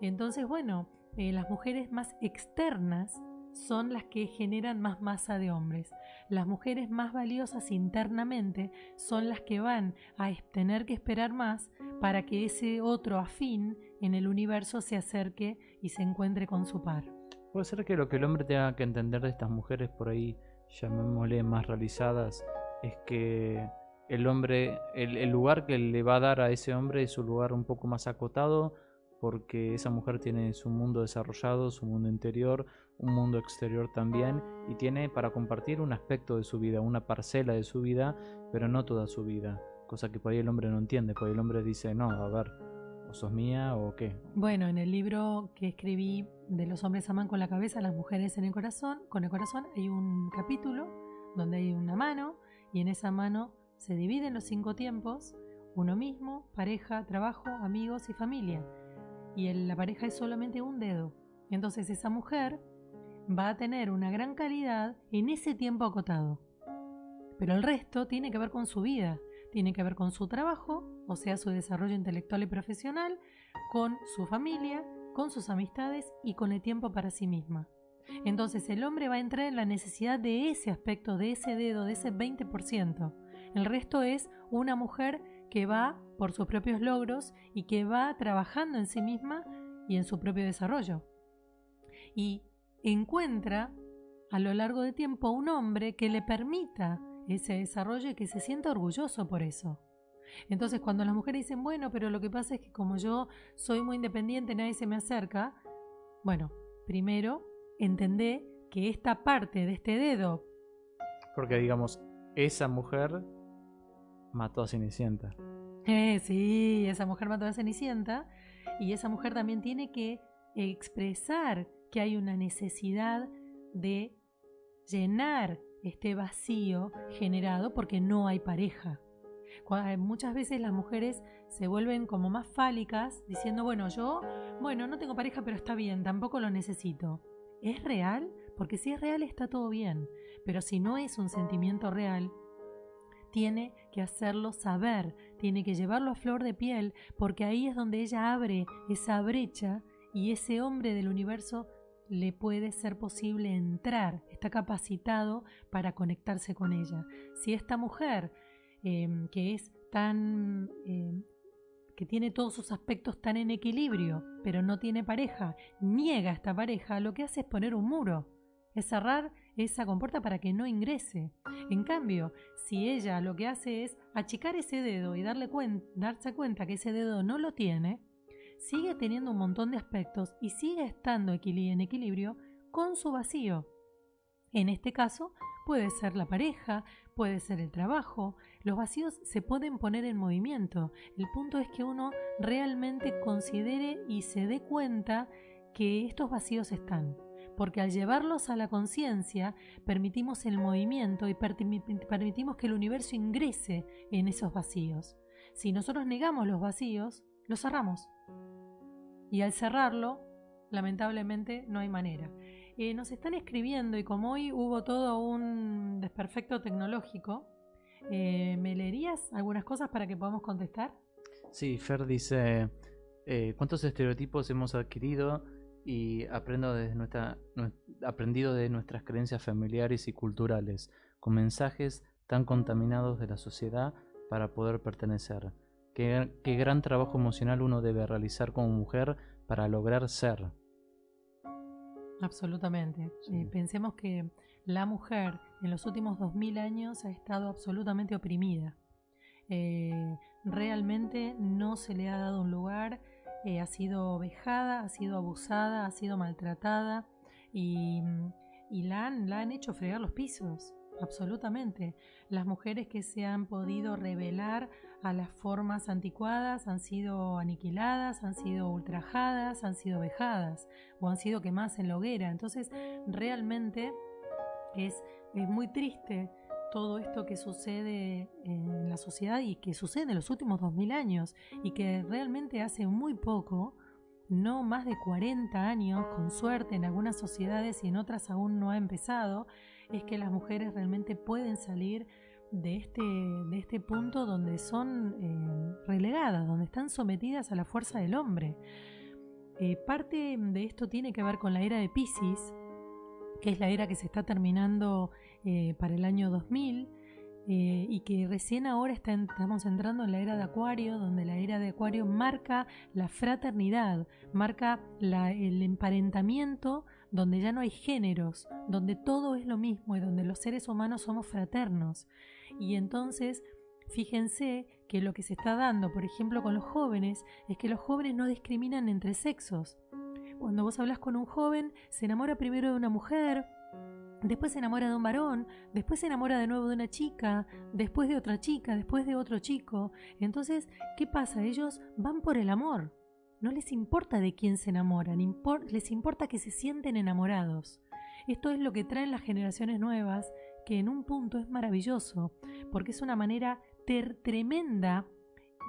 Entonces, bueno, eh, las mujeres más externas son las que generan más masa de hombres. Las mujeres más valiosas internamente son las que van a tener que esperar más para que ese otro afín en el universo se acerque y se encuentre con su par. Puede ser que lo que el hombre tenga que entender de estas mujeres por ahí, llamémosle más realizadas, es que el hombre, el, lugar que le va a dar a ese hombre es un lugar un poco más acotado, porque esa mujer tiene su mundo desarrollado, su mundo interior, un mundo exterior también, y tiene para compartir un aspecto de su vida, una parcela de su vida, pero no toda su vida, cosa que por ahí el hombre no entiende, por ahí el hombre dice, no, a ver, o sos mía o qué. Bueno, en el libro que escribí de los hombres aman con la cabeza, las mujeres en el corazón, con el corazón, hay un capítulo donde hay una mano, y en esa mano se dividen los cinco tiempos, uno mismo, pareja, trabajo, amigos y familia y la pareja es solamente un dedo. Entonces esa mujer va a tener una gran calidad en ese tiempo acotado. Pero el resto tiene que ver con su vida, tiene que ver con su trabajo, o sea, su desarrollo intelectual y profesional, con su familia, con sus amistades y con el tiempo para sí misma. Entonces el hombre va a entrar en la necesidad de ese aspecto, de ese dedo, de ese 20%. El resto es una mujer que va por sus propios logros y que va trabajando en sí misma y en su propio desarrollo. Y encuentra a lo largo del tiempo un hombre que le permita ese desarrollo y que se sienta orgulloso por eso. Entonces cuando las mujeres dicen, bueno, pero lo que pasa es que como yo soy muy independiente, nadie se me acerca, bueno, primero entendé que esta parte de este dedo... Porque digamos, esa mujer mató a Cenicienta. Eh, sí, esa mujer mató a Cenicienta y esa mujer también tiene que expresar que hay una necesidad de llenar este vacío generado porque no hay pareja. Eh, muchas veces las mujeres se vuelven como más fálicas diciendo, bueno, yo, bueno, no tengo pareja, pero está bien, tampoco lo necesito. ¿Es real? Porque si es real está todo bien, pero si no es un sentimiento real, tiene que hacerlo saber, tiene que llevarlo a flor de piel, porque ahí es donde ella abre esa brecha y ese hombre del universo le puede ser posible entrar, está capacitado para conectarse con ella. Si esta mujer, em, que es tan... Em, que tiene todos sus aspectos tan en equilibrio, pero no tiene pareja, niega a esta pareja, lo que hace es poner un muro, es cerrar esa compuerta para que no ingrese. En cambio, si ella lo que hace es achicar ese dedo y darle darse cuenta que ese dedo no lo tiene, sigue teniendo un montón de aspectos y sigue estando en equilibrio con su vacío. En este caso, puede ser la pareja, puede ser el trabajo. Los vacíos se pueden poner en movimiento. El punto es que uno realmente considere y se dé cuenta que estos vacíos están porque al llevarlos a la conciencia permitimos el movimiento y permitimos que el universo ingrese en esos vacíos. Si nosotros negamos los vacíos, los cerramos. Y al cerrarlo, lamentablemente no hay manera. Nos están escribiendo y como hoy hubo todo un desperfecto tecnológico, eh, ¿me leerías algunas cosas para que podamos contestar? Sí, Fer dice, eh, ¿cuántos estereotipos hemos adquirido y aprendo de nuestra, aprendido de nuestras creencias familiares y culturales, con mensajes tan contaminados de la sociedad para poder pertenecer. Qué, gran trabajo emocional uno debe realizar como mujer para lograr ser. Absolutamente. Eh, pensemos que la mujer en los últimos 2000 años ha estado absolutamente oprimida. Eh, realmente no se le ha dado un lugar eh, ha sido vejada, ha sido abusada, ha sido maltratada y, la, han, la han hecho fregar los pisos. Absolutamente. Las mujeres que se han podido revelar a las formas anticuadas han sido aniquiladas, han sido ultrajadas, han sido vejadas o han sido quemadas en la hoguera. Entonces, realmente es, es muy triste todo esto que sucede en la sociedad y que sucede en los últimos 2000 años y que realmente hace muy poco, no más de 40 años, con suerte en algunas sociedades y en otras aún no ha empezado, es que las mujeres realmente pueden salir de este, de este punto donde son eh, relegadas, donde están sometidas a la fuerza del hombre. Eh, parte de esto tiene que ver con la era de Pisces, que es la era que se está terminando eh, para el año 2000 y que recién ahora estamos entrando en la era de Acuario, donde la era de Acuario marca la fraternidad, marca el emparentamiento, donde ya no hay géneros, donde todo es lo mismo y donde los seres humanos somos fraternos. Y entonces, fíjense que lo que se está dando, por ejemplo, con los jóvenes, es que los jóvenes no discriminan entre sexos. Cuando vos hablas con un joven, se enamora primero de una mujer, después se enamora de un varón, después se enamora de nuevo de una chica, después de otra chica, después de otro chico. Entonces, ¿qué pasa? Ellos van por el amor. No les importa de quién se enamoran, les importa que se sienten enamorados. Esto es lo que traen las generaciones nuevas que en un punto es maravilloso, porque es una manera tremenda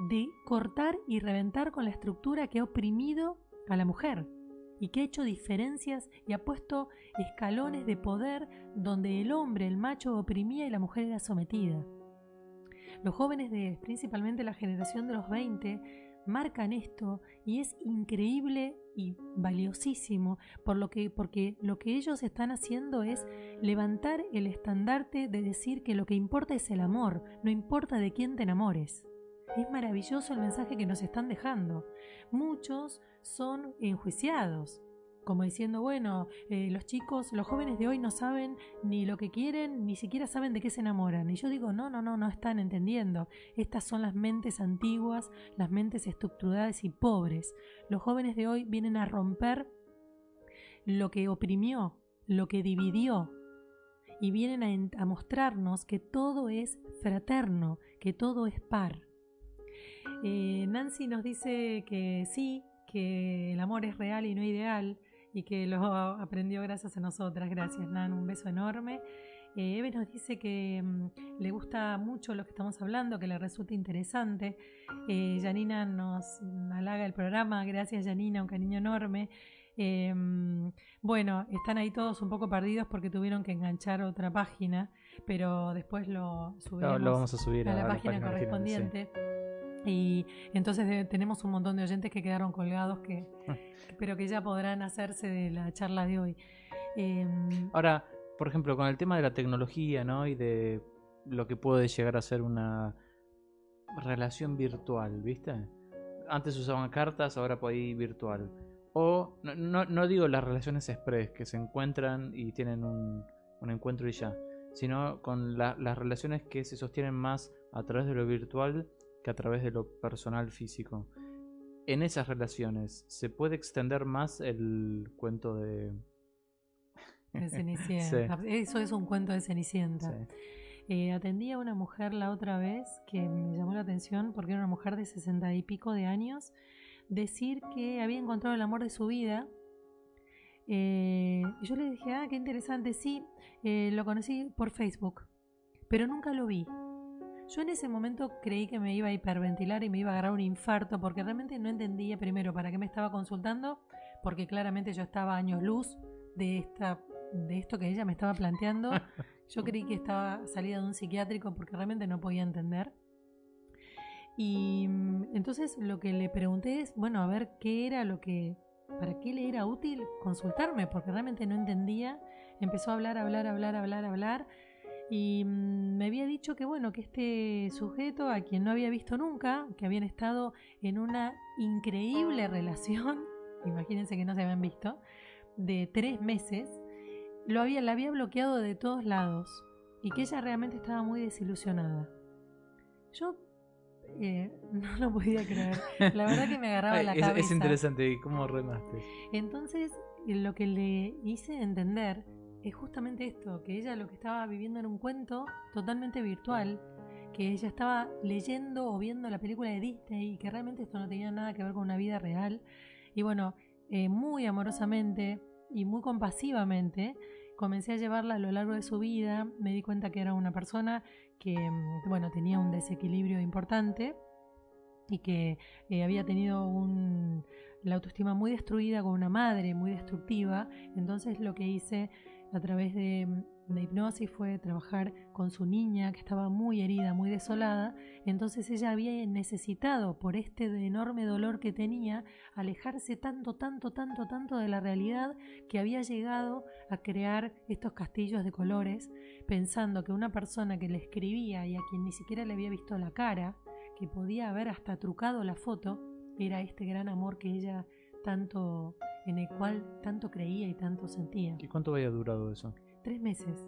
de cortar y reventar con la estructura que ha oprimido a la mujer y que ha hecho diferencias y ha puesto escalones de poder donde el hombre, el macho, oprimía y la mujer era sometida. Los jóvenes de principalmente la generación de los 20 marcan esto y es increíble y valiosísimo por lo que, porque lo que ellos están haciendo es levantar el estandarte de decir que lo que importa es el amor, no importa de quién te enamores. Es maravilloso el mensaje que nos están dejando. Muchos son enjuiciados, como diciendo, bueno, eh, los chicos, los jóvenes de hoy no saben ni lo que quieren, ni siquiera saben de qué se enamoran. Y yo digo, no, no, no, no están entendiendo. Estas son las mentes antiguas, las mentes estructuradas y pobres. Los jóvenes de hoy vienen a romper lo que oprimió, lo que dividió, y vienen a, mostrarnos que todo es fraterno, que todo es par. Eh, Nancy nos dice que sí, que el amor es real y no ideal, y que lo aprendió gracias a nosotras. Gracias, Nan, un beso enorme. Eh, Eve nos dice que mm, le gusta mucho lo que estamos hablando, que le resulta interesante. Eh, Janina nos halaga el programa, gracias Janina, un cariño enorme. Eh, mm, bueno, están ahí todos un poco perdidos porque tuvieron que enganchar otra página, pero después lo subiremos lo vamos a, subir a, la, página, correspondiente. Y entonces tenemos un montón de oyentes que quedaron colgados, que, pero que ya podrán hacerse de la charla de hoy. Em, Ahora, por ejemplo, con el tema de la tecnología, ¿no? Y de lo que puede llegar a ser una relación virtual, ¿viste? Antes usaban cartas, ahora por ahí virtual. O, no, no, digo las relaciones express, que se encuentran y tienen un, un encuentro y ya, sino con las relaciones que se sostienen más a través de lo virtual que a través de lo personal físico. En esas relaciones, ¿se puede extender más el cuento de... Cenicienta. Eso es un cuento de Cenicienta. Eh, atendí a una mujer la otra vez que me llamó la atención porque era una mujer de sesenta y pico de años decir que había encontrado el amor de su vida. Eh, y yo le dije, ah, qué interesante, sí, eh, lo conocí por Facebook, pero nunca lo vi. Yo en ese momento creí que me iba a hiperventilar y me iba a agarrar un infarto porque realmente no entendía primero para qué me estaba consultando, porque claramente yo estaba años luz de, esta, de esto que ella me estaba planteando. Yo creí que estaba salida de un psiquiátrico porque realmente no podía entender. Y mm, entonces lo que le pregunté es, bueno, a ver qué era lo que, para qué le era útil consultarme, porque realmente no entendía. Empezó a hablar, hablar, hablar, hablar, hablar y mm, me había dicho que bueno, que este sujeto a quien no había visto nunca, que habían estado en una increíble relación, imagínense que no se habían visto, de tres meses, lo había, la había bloqueado de todos lados y que ella realmente estaba muy desilusionada. Yo eh, no lo podía creer. La verdad que me agarraba la cabeza. Es interesante, ¿cómo remaste? Entonces, lo que le hice entender es justamente esto, que ella lo que estaba viviendo en un cuento totalmente virtual, que ella estaba leyendo o viendo la película de Disney y que realmente esto no tenía nada que ver con una vida real. Y bueno, eh, muy amorosamente y muy compasivamente comencé a llevarla a lo largo de su vida, me di cuenta que era una persona que, mm, bueno, tenía un desequilibrio importante y que eh, había tenido un, la autoestima muy destruida con una madre muy destructiva. Entonces lo que hice a través de, de, hipnosis fue trabajar con su niña que estaba muy herida, muy desolada. Entonces ella había necesitado, por este enorme dolor que tenía, alejarse tanto, tanto, tanto, tanto de la realidad que había llegado a crear estos castillos de colores, pensando que una persona que le escribía y a quien ni siquiera le había visto la cara, que podía haber hasta trucado la foto, era este gran amor que ella tanto, en el cual tanto creía y tanto sentía. ¿Y cuánto había durado eso? Tres meses.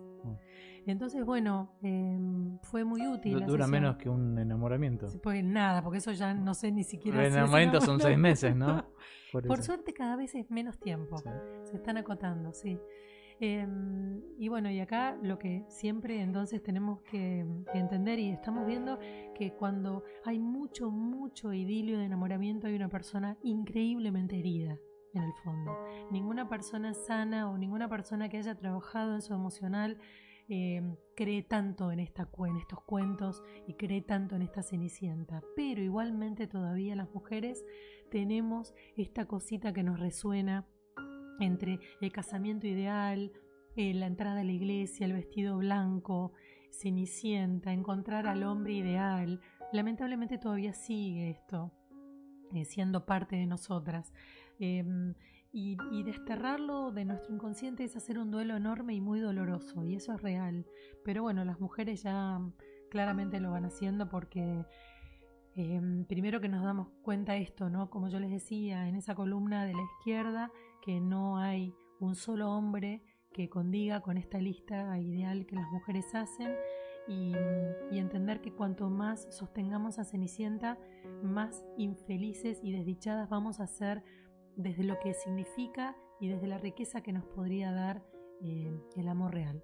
Entonces, bueno, eh, fue muy útil. dura menos que un enamoramiento. Pues nada, porque eso ya no sé ni siquiera. El enamoramiento son seis meses, ¿no? Por, suerte cada vez es menos tiempo. Se están acotando, sí. Em, y bueno, y acá lo que siempre entonces tenemos que, entender y estamos viendo que cuando hay mucho, mucho idilio de enamoramiento hay una persona increíblemente herida en el fondo. Ninguna persona sana o ninguna persona que haya trabajado en su emocional em, cree tanto en, esta, en estos cuentos y cree tanto en esta cenicienta. Pero igualmente todavía las mujeres tenemos esta cosita que nos resuena entre el casamiento ideal, eh, la entrada a la iglesia, el vestido blanco, cenicienta, encontrar al hombre ideal. Lamentablemente todavía sigue esto eh, siendo parte de nosotras. Em, y, desterrarlo de nuestro inconsciente es hacer un duelo enorme y muy doloroso, y eso es real. Pero bueno, las mujeres ya claramente lo van haciendo porque em, primero que nos damos cuenta esto, ¿no? Como yo les decía, en esa columna de la izquierda que no hay un solo hombre que condiga con esta lista ideal que las mujeres hacen y, entender que cuanto más sostengamos a Cenicienta, más infelices y desdichadas vamos a ser desde lo que significa y desde la riqueza que nos podría dar eh, el amor real.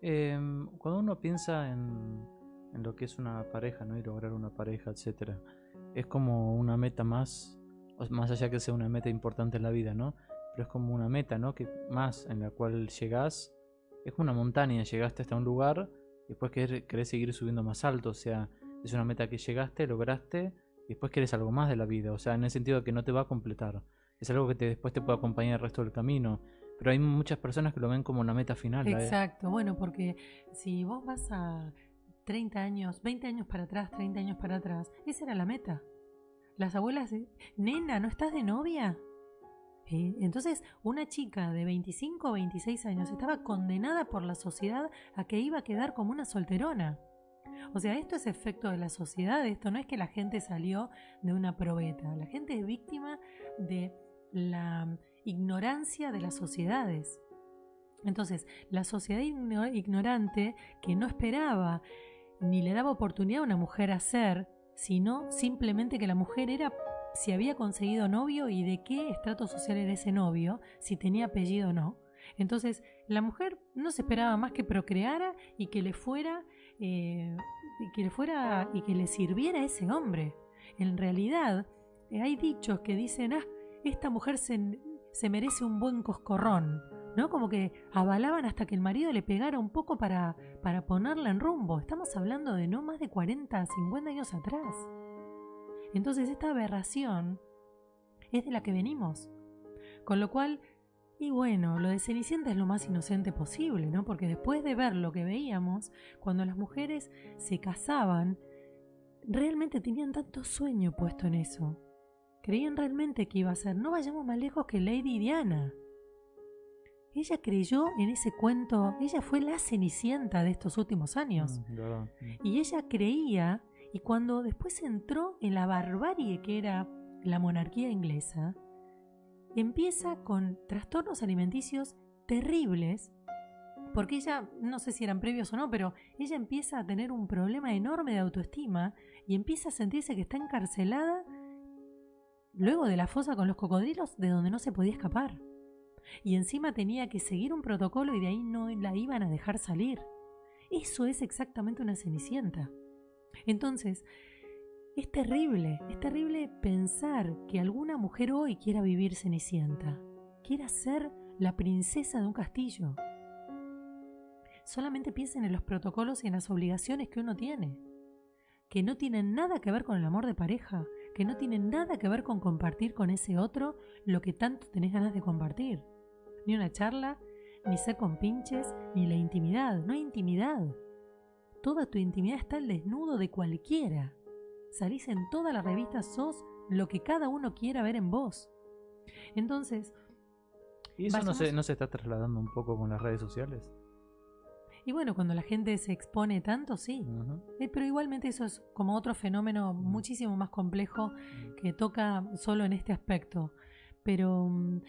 Em, cuando uno piensa en, en, lo que es una pareja, ¿no? y lograr una pareja, etcétera, es como una meta más más allá que sea una meta importante en la vida, ¿no? Pero es como una meta, ¿no? Que más en la cual llegás, es una montaña, llegaste hasta un lugar y después querés, seguir subiendo más alto, o sea, es una meta que llegaste, lograste y después querés algo más de la vida, o sea, en el sentido que no te va a completar, es algo que te, después te puede acompañar el resto del camino. Pero hay muchas personas que lo ven como una meta final. Exacto, bueno, porque si vos vas a 30 años, 20 años para atrás, 30 años para atrás, esa era la meta. Las abuelas, nena, ¿no estás de novia? Eh, entonces, una chica de 25 o 26 años estaba condenada por la sociedad a que iba a quedar como una solterona. O sea, esto es efecto de la sociedad, esto no es que la gente salió de una probeta, la gente es víctima de la ignorancia de las sociedades. Entonces, la sociedad ignorante que no esperaba ni le daba oportunidad a una mujer a ser, sino simplemente que la mujer era si había conseguido novio y de qué estrato social era ese novio, si tenía apellido o no. Entonces, la mujer no se esperaba más que procreara y que le fuera, eh, y que le fuera y que le sirviera a ese hombre. En realidad, hay dichos que dicen, ah, esta mujer se, se merece un buen coscorrón. ¿No? Como que avalaban hasta que el marido le pegara un poco para, para ponerla en rumbo. Estamos hablando de no más de 40, 50 años atrás. Entonces esta aberración es de la que venimos. Con lo cual, y bueno, lo de Cenicienta es lo más inocente posible, ¿no? Porque después de ver lo que veíamos, cuando las mujeres se casaban, realmente tenían tanto sueño puesto en eso. Creían realmente que iba a ser, no vayamos más lejos que Lady Diana. Ella creyó en ese cuento, ella fue la cenicienta de estos últimos años. Mm. Y ella creía, y cuando después entró en la barbarie que era la monarquía inglesa, empieza con trastornos alimenticios terribles, porque ella, no sé si eran previos o no, pero ella empieza a tener un problema enorme de autoestima y empieza a sentirse que está encarcelada luego de la fosa con los cocodrilos de donde no se podía escapar y encima tenía que seguir un protocolo y de ahí no la iban a dejar salir. Eso es exactamente una cenicienta. Entonces, es terrible, es terrible pensar que alguna mujer hoy quiera vivir cenicienta, quiera ser la princesa de un castillo. Solamente piensen en los protocolos y en las obligaciones que uno tiene, que no tienen nada que ver con el amor de pareja, que no tienen nada que ver con compartir con ese otro lo que tanto tenés ganas de compartir. Ni una charla, ni ser con pinches, ni la intimidad. No hay intimidad. Toda tu intimidad está al desnudo de cualquiera. Salís en toda la revista, sos lo que cada uno quiera ver en vos. Entonces... ¿Y eso no se, no se está trasladando un poco con las redes sociales? Y bueno, cuando la gente se expone tanto, sí. Eh, pero igualmente eso es como otro fenómeno muchísimo más complejo que toca solo en este aspecto. Pero mm,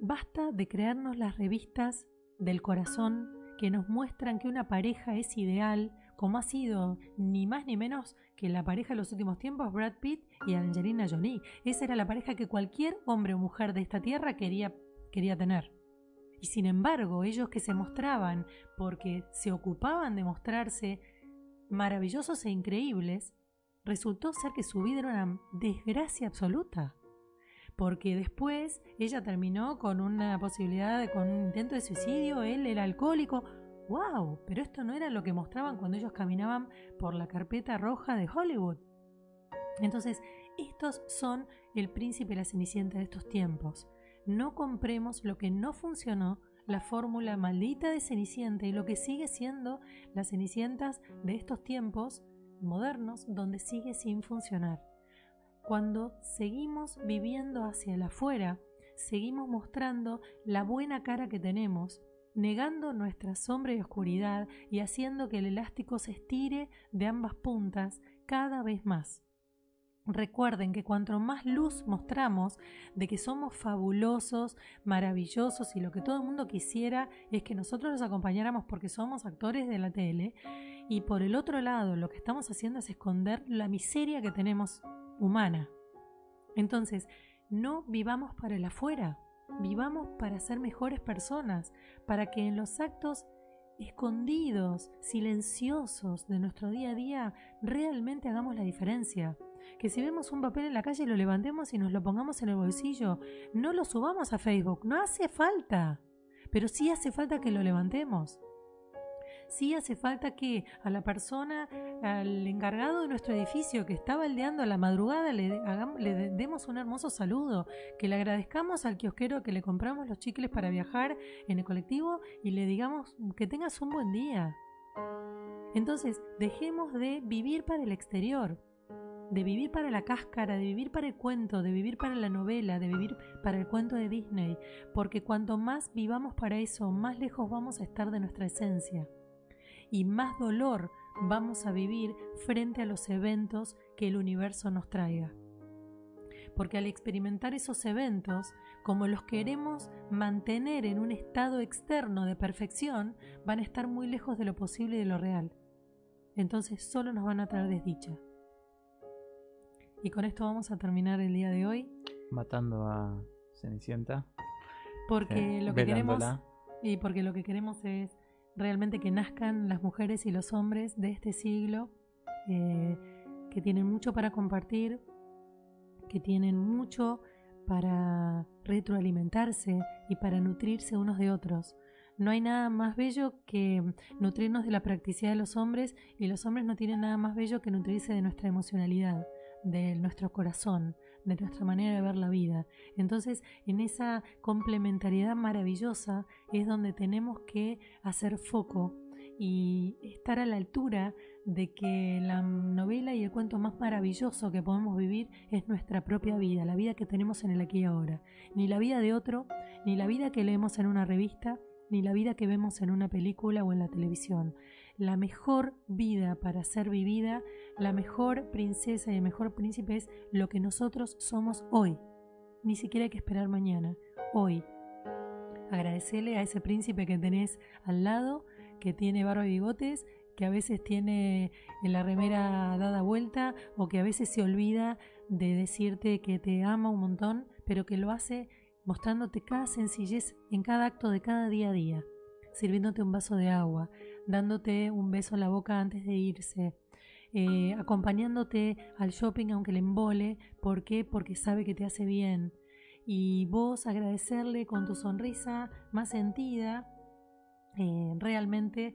basta de crearnos las revistas del corazón que nos muestran que una pareja es ideal, como ha sido ni más ni menos que la pareja de los últimos tiempos, Brad Pitt y Angelina Jolie. Esa era la pareja que cualquier hombre o mujer de esta tierra quería, quería tener. Y sin embargo, ellos que se mostraban porque se ocupaban de mostrarse maravillosos e increíbles, resultó ser que su vida era una desgracia absoluta. Porque después ella terminó con una posibilidad, de, con un intento de suicidio, él era alcohólico. ¡Wow! Pero esto no era lo que mostraban cuando ellos caminaban por la carpeta roja de Hollywood. Entonces, estos son el príncipe y la cenicienta de estos tiempos no compremos lo que no funcionó, la fórmula maldita de Cenicienta y lo que sigue siendo las Cenicientas de estos tiempos modernos donde sigue sin funcionar. Cuando seguimos viviendo hacia el afuera, seguimos mostrando la buena cara que tenemos, negando nuestra sombra y oscuridad y haciendo que el elástico se estire de ambas puntas cada vez más. Recuerden que cuanto más luz mostramos de que somos fabulosos, maravillosos y lo que todo el mundo quisiera es que nosotros los acompañáramos porque somos actores de la tele y por el otro lado lo que estamos haciendo es esconder la miseria que tenemos humana. Entonces, no vivamos para el afuera, vivamos para ser mejores personas, para que en los actos escondidos, silenciosos de nuestro día a día realmente hagamos la diferencia que si vemos un papel en la calle lo levantemos y nos lo pongamos en el bolsillo, no lo subamos a Facebook, no hace falta, pero sí hace falta que lo levantemos. Sí hace falta que a la persona, al encargado de nuestro edificio que está baldeando a la madrugada, le, le demos un hermoso saludo, que le agradezcamos al kiosquero que le compramos los chicles para viajar en el colectivo y le digamos que tengas un buen día. Entonces, dejemos de vivir para el exterior, de vivir para la cáscara, de vivir para el cuento, de vivir para la novela, de vivir para el cuento de Disney, porque cuanto más vivamos para eso, más lejos vamos a estar de nuestra esencia y más dolor vamos a vivir frente a los eventos que el universo nos traiga. Porque al experimentar esos eventos, como los queremos mantener en un estado externo de perfección, van a estar muy lejos de lo posible y de lo real. Entonces solo nos van a traer desdicha. Y con esto vamos a terminar el día de hoy. Matando a Cenicienta. Porque eh, lo que queremos. Y porque lo que queremos es realmente que nazcan las mujeres y los hombres de este siglo eh, que tienen mucho para compartir, que tienen mucho para retroalimentarse y para nutrirse unos de otros. No hay nada más bello que nutrirnos de la practicidad de los hombres y los hombres no tienen nada más bello que nutrirse de nuestra emocionalidad de nuestro corazón, de nuestra manera de ver la vida. Entonces, en esa complementariedad maravillosa es donde tenemos que hacer foco y estar a la altura de que la novela y el cuento más maravilloso que podemos vivir es nuestra propia vida, la vida que tenemos en el aquí y ahora. Ni la vida de otro, ni la vida que leemos en una revista, ni la vida que vemos en una película o en la televisión la mejor vida para ser vivida, la mejor princesa y el mejor príncipe es lo que nosotros somos hoy. Ni siquiera hay que esperar mañana, hoy. Agradecele a ese príncipe que tenés al lado, que tiene barba y bigotes, que a veces tiene la remera dada vuelta o que a veces se olvida de decirte que te ama un montón, pero que lo hace mostrándote cada sencillez en cada acto de cada día a día, sirviéndote un vaso de agua, dándote un beso en la boca antes de irse, eh, acompañándote al shopping aunque le embole. ¿Por qué? Porque sabe que te hace bien. y vos agradecerle con tu sonrisa más sentida, eh, realmente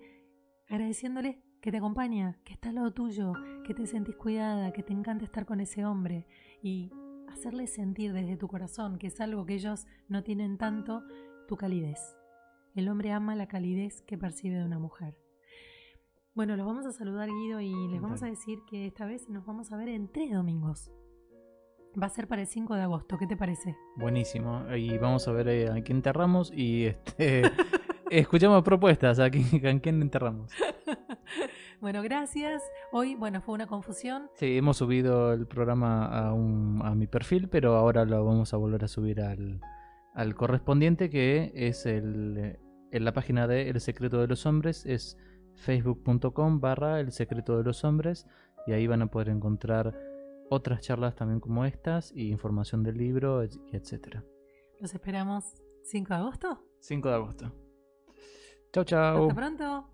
agradeciéndole que te acompaña, que está al lado tuyo, que te sentís cuidada, que te encanta estar con ese hombre y hacerle sentir desde tu corazón, que es algo que ellos no tienen tanto, tu calidez. El hombre ama la calidez que percibe de una mujer. Bueno, los vamos a saludar Guido y les vamos a decir que esta vez nos vamos a ver en tres domingos. Va a ser para el 5 de agosto, ¿qué te parece? Buenísimo. Y vamos a ver eh, a quién enterramos y este escuchamos propuestas a quién, a quién enterramos. bueno, gracias. Hoy, bueno, fue una confusión. Sí, hemos subido el programa a, un, a mi perfil, pero ahora lo vamos a volver a subir al, al correspondiente que es el, en la página de El Secreto de los Hombres, es facebook.com barra El Secreto de los Hombres y ahí van a poder encontrar otras charlas también como estas y información del libro, etc. Los esperamos 5 de agosto. 5 de agosto. Chao, chao. Hasta pronto.